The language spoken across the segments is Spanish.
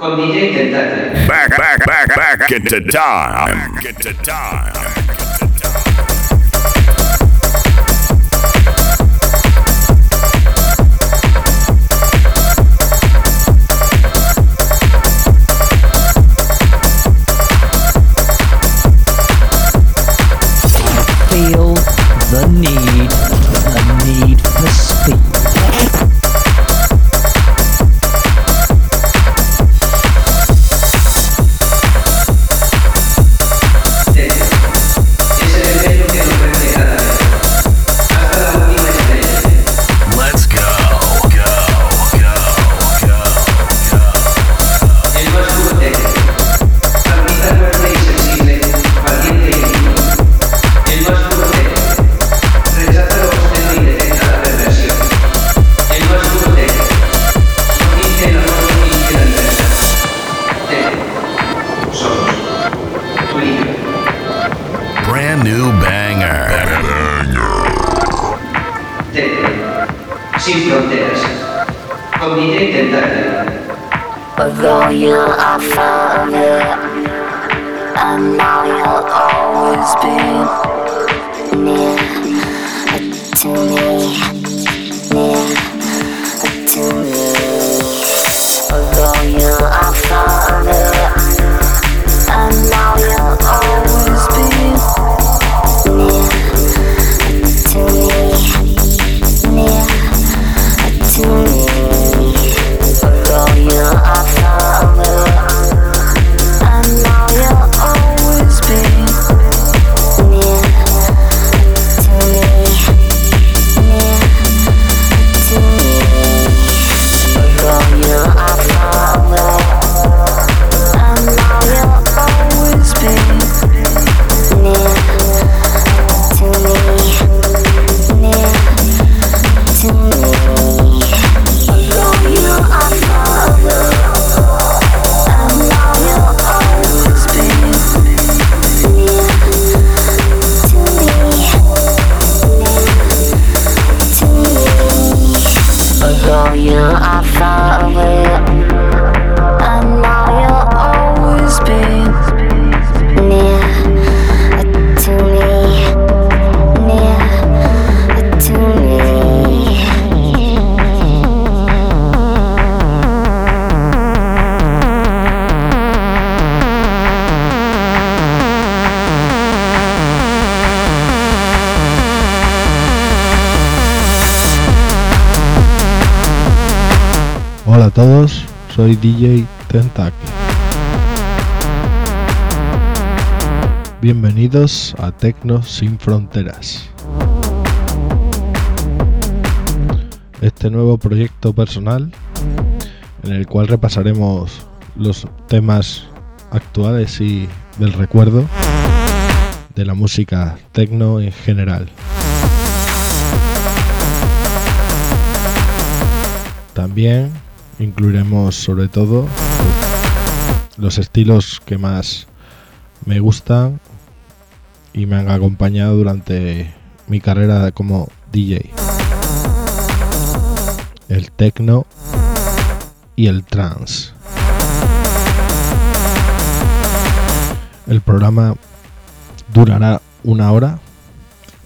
con DJ Kentucky. Back, back, back, back into time. Back into time. Soy DJ Tentac. Bienvenidos a Tecno Sin Fronteras. Este nuevo proyecto personal en el cual repasaremos los temas actuales y del recuerdo de la música tecno en general. También incluiremos sobre todo los estilos que más me gustan y me han acompañado durante mi carrera como DJ. El techno y el trance. El programa durará una hora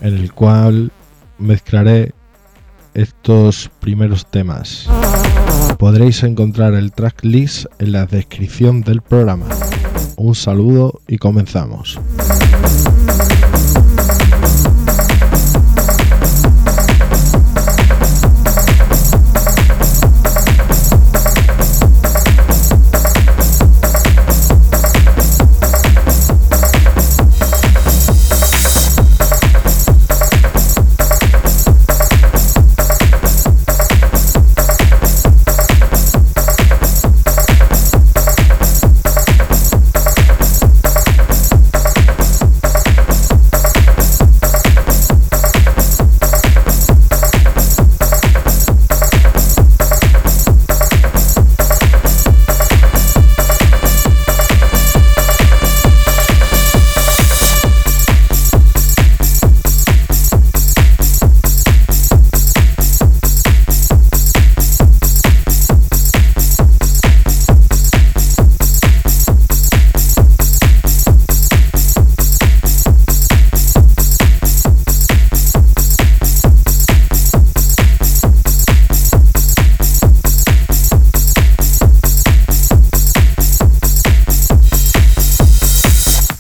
en el cual mezclaré estos primeros temas. Podréis encontrar el tracklist en la descripción del programa. Un saludo y comenzamos.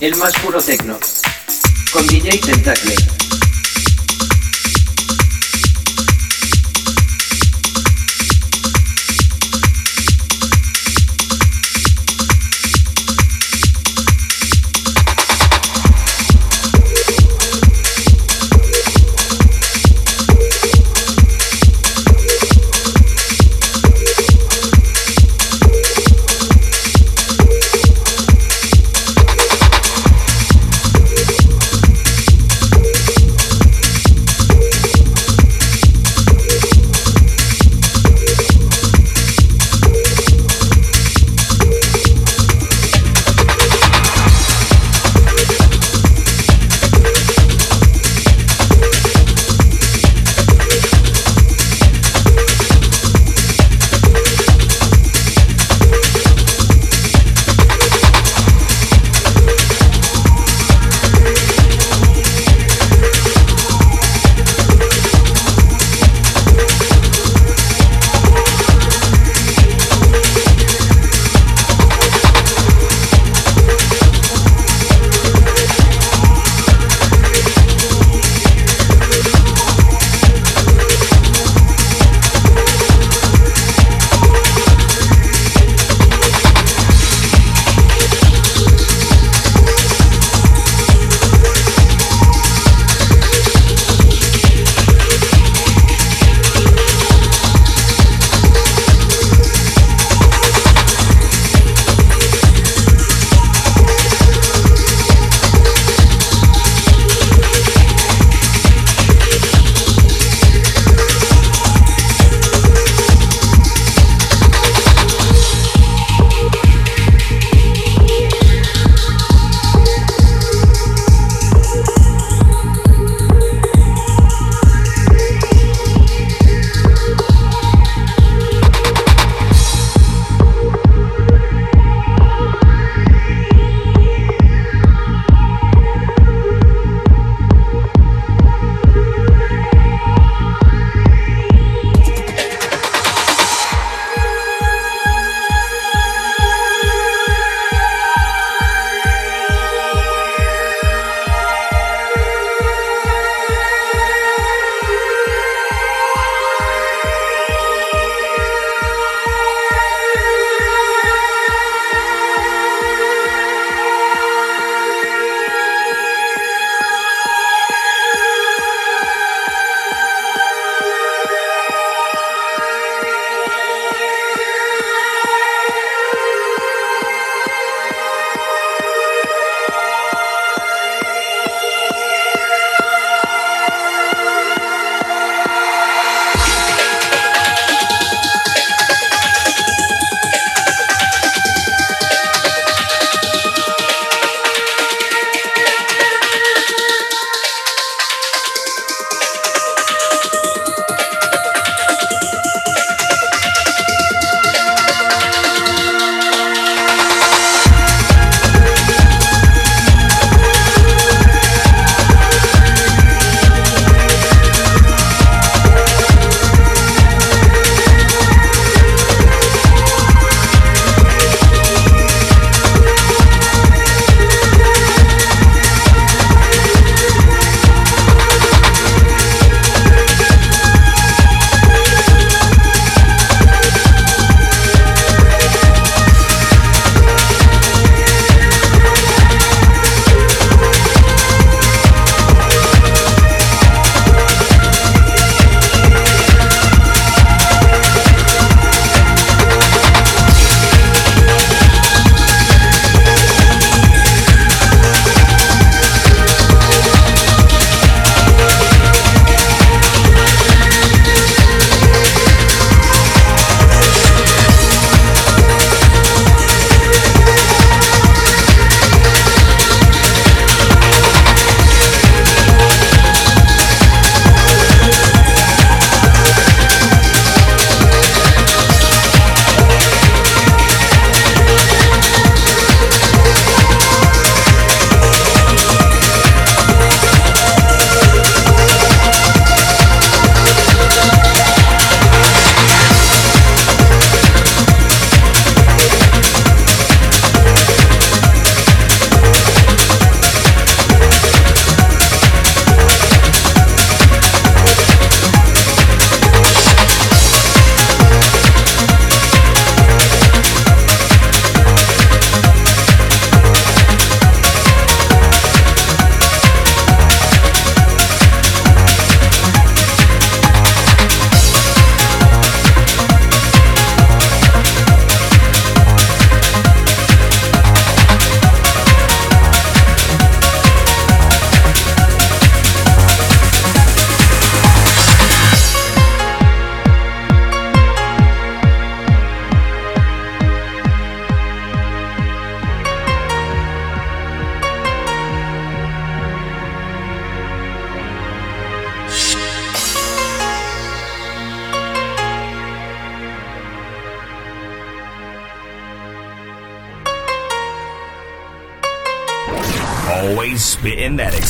El más puro tecno. Con DJ Tentacle.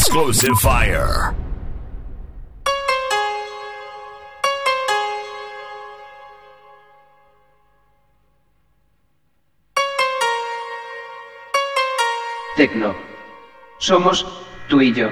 Explosive fire. Tecno. Somos tú y yo.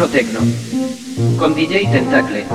Puro tecno. Con DJ Tentacle.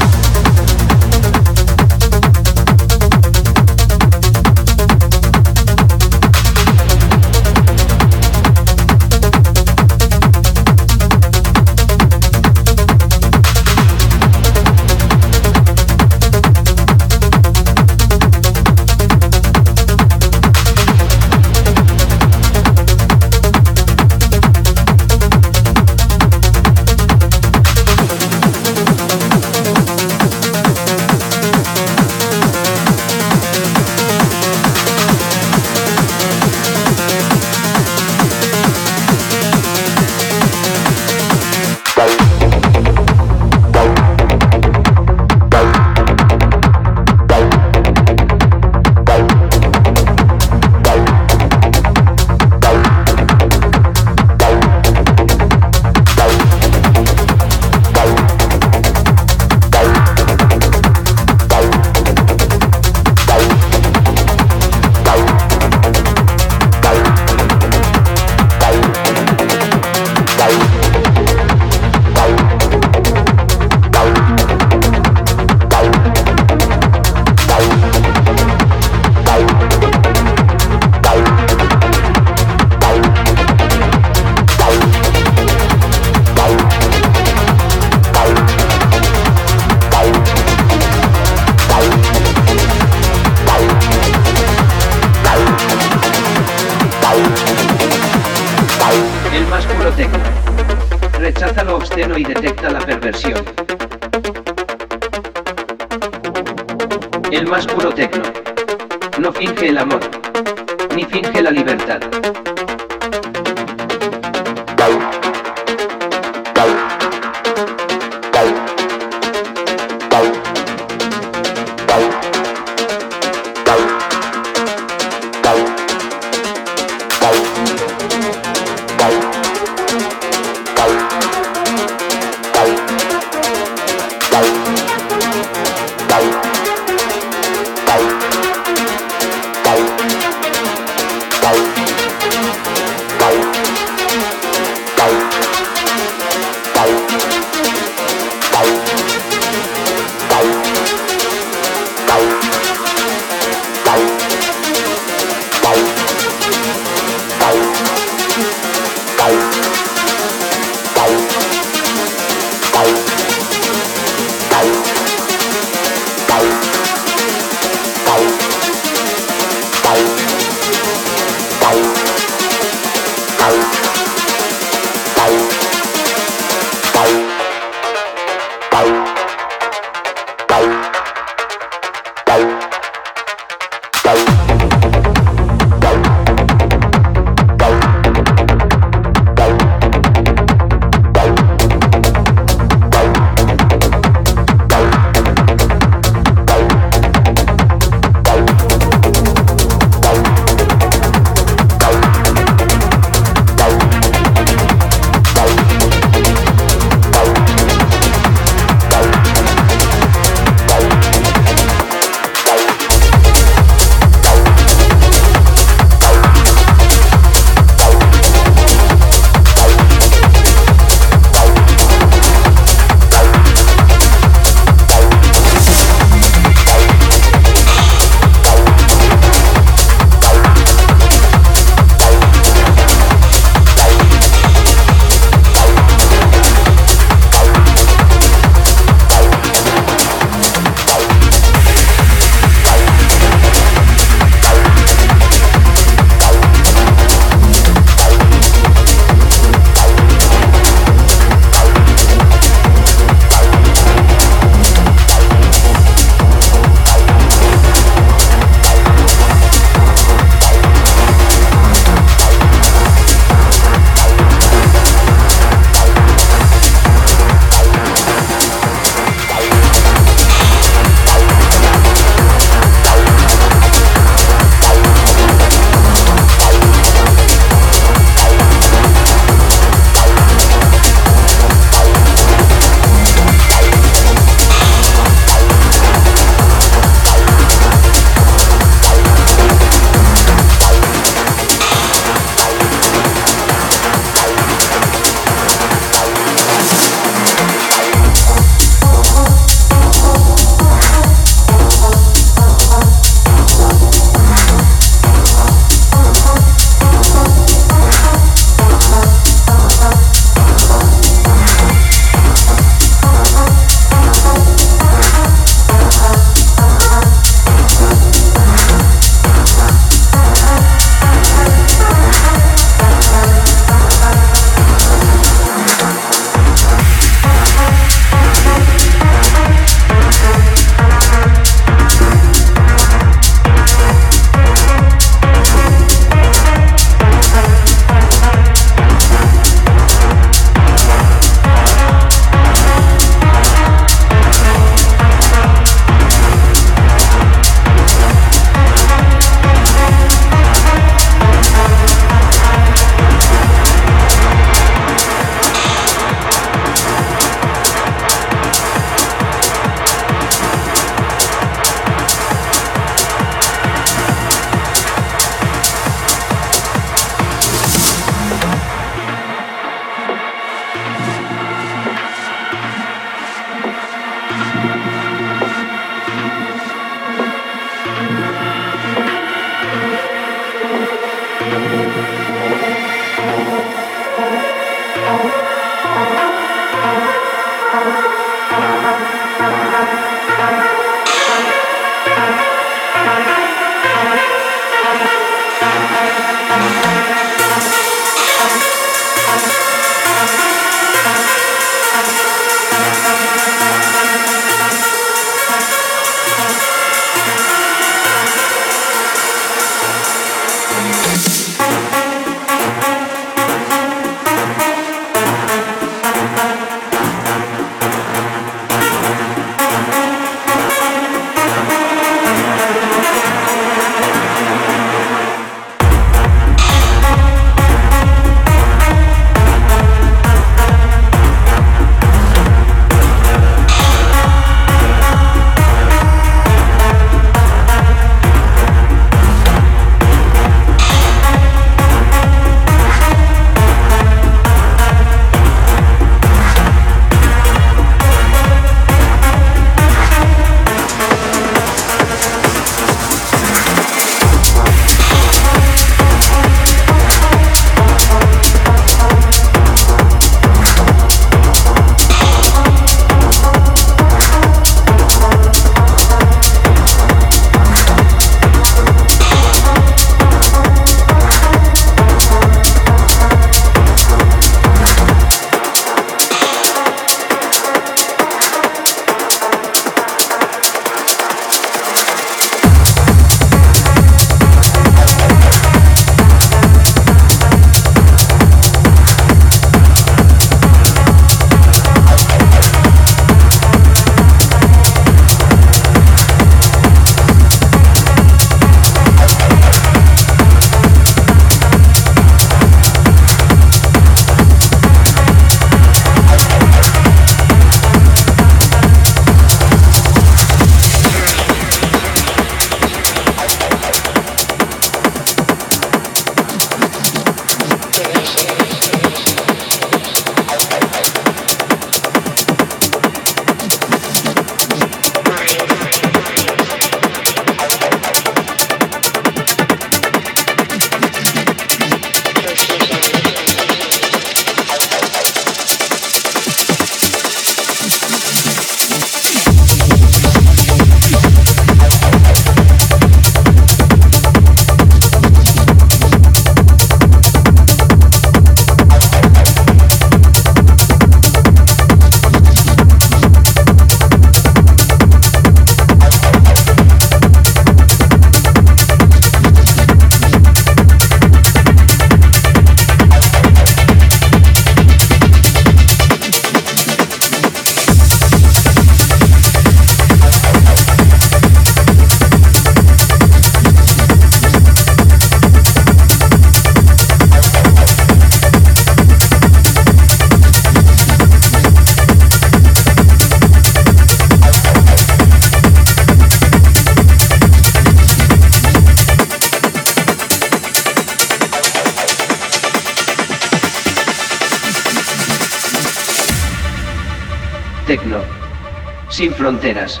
Fronteras.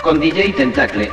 Con DJ Tentacle.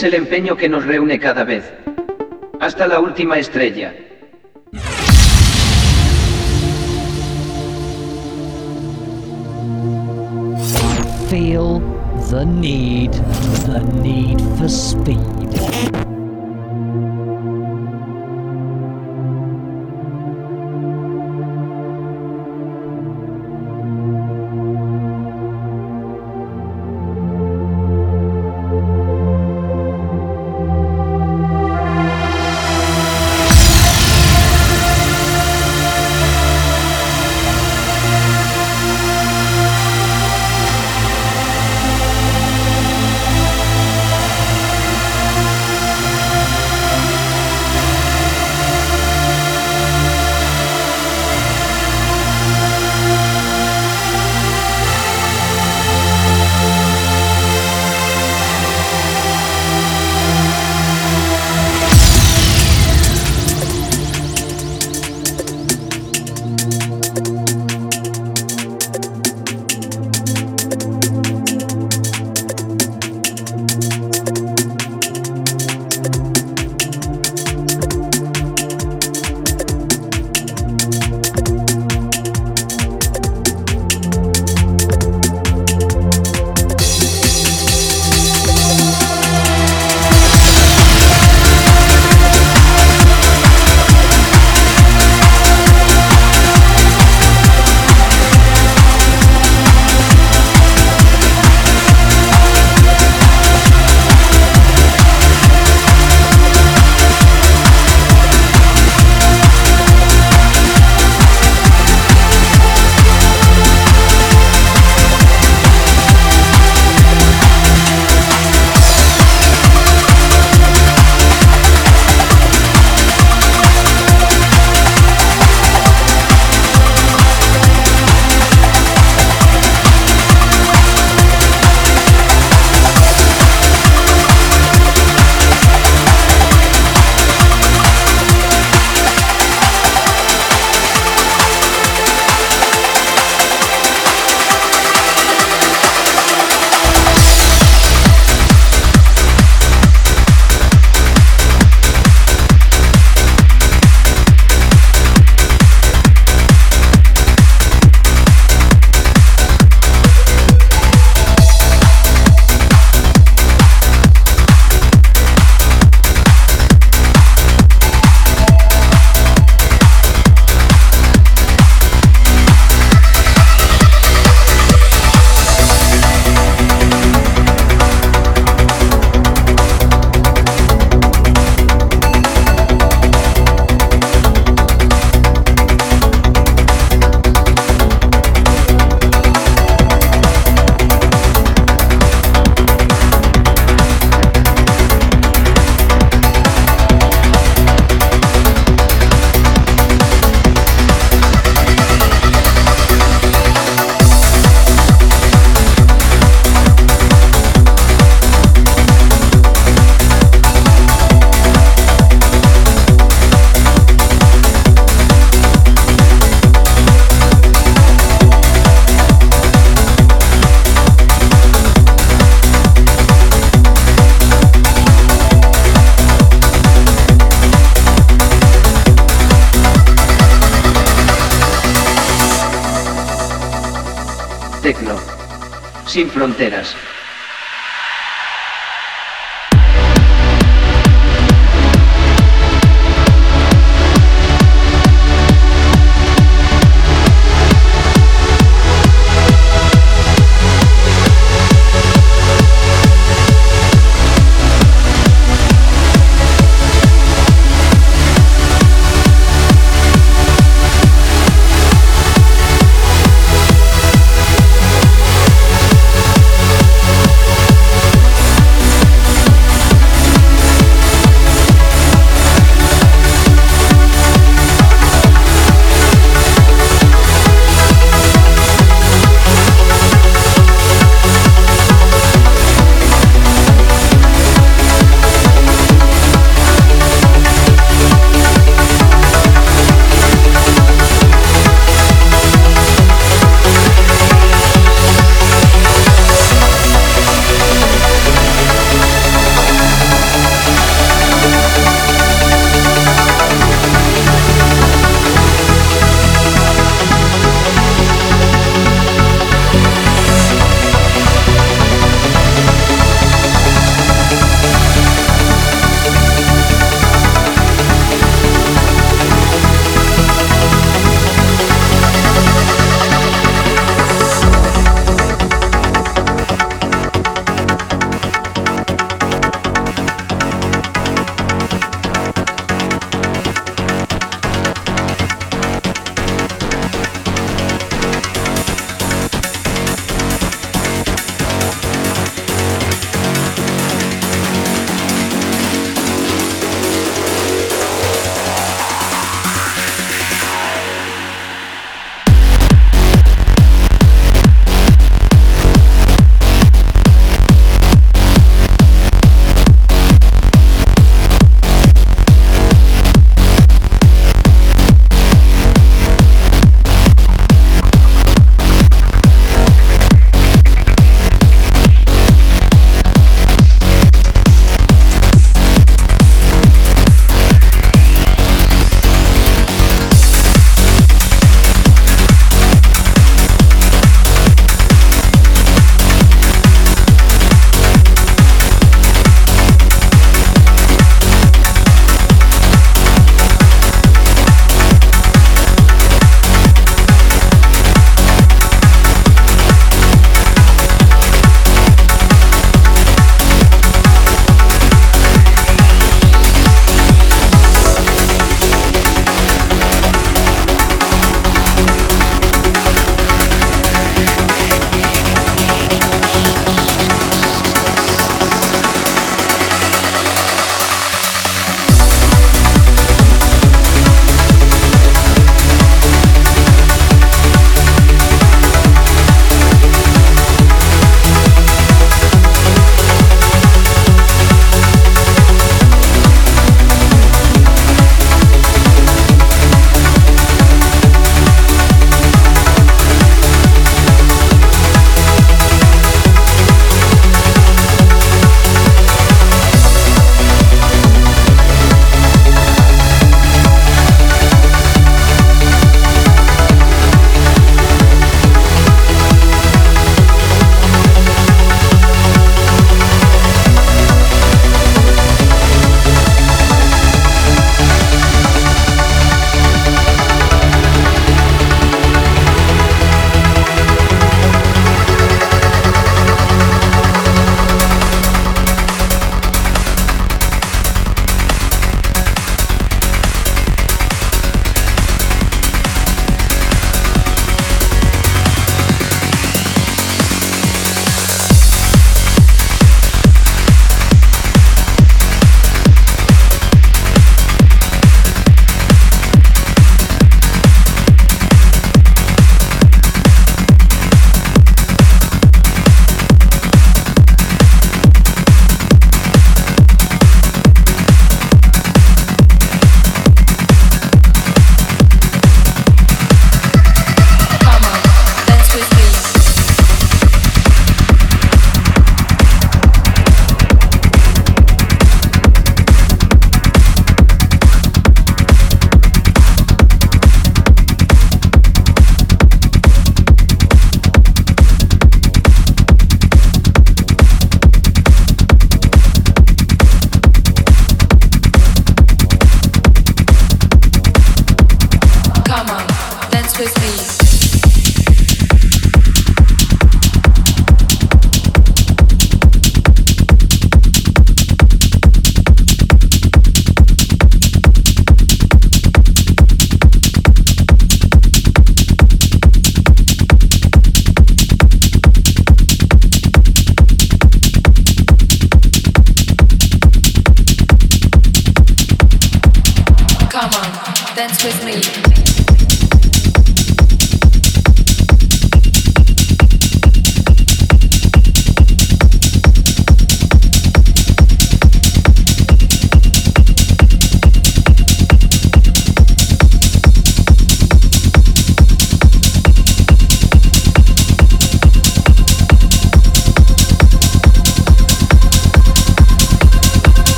Es el empeño que nos reúne cada vez. Hasta la última estrella. Feel the need,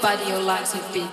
body or life to be.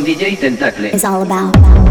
Con DJ Tentacle. is all about.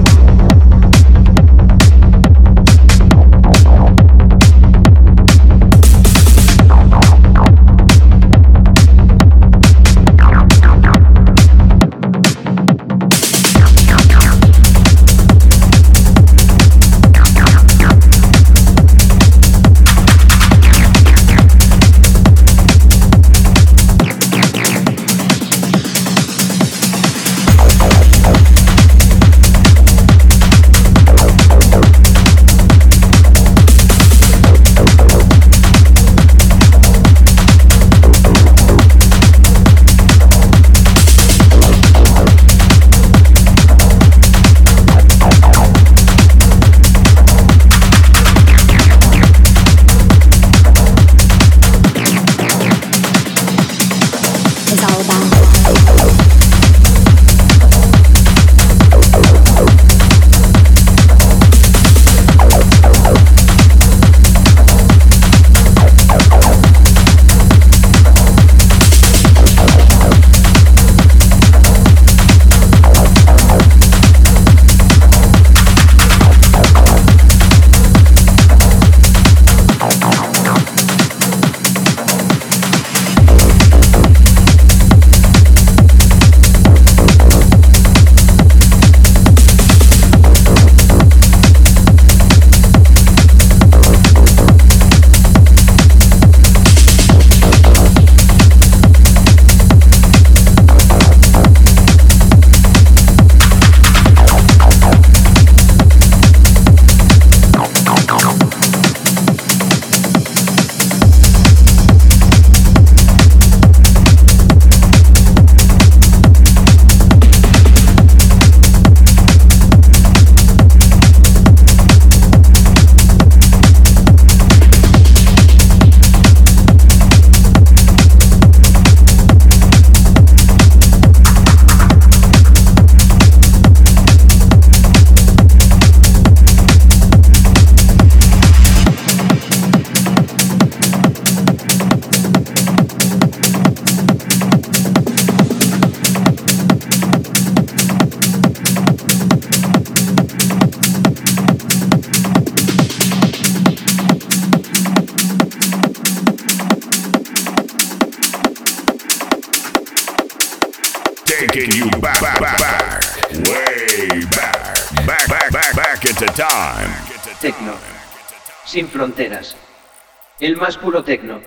Más puro tecno.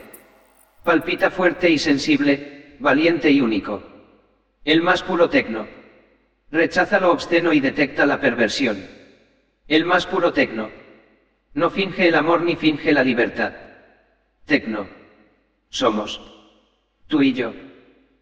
Palpita fuerte y sensible, valiente y único. El más puro tecno. Rechaza lo obsceno y detecta la perversión. El más puro tecno. No finge el amor ni finge la libertad. Tecno. Somos. Tú y yo.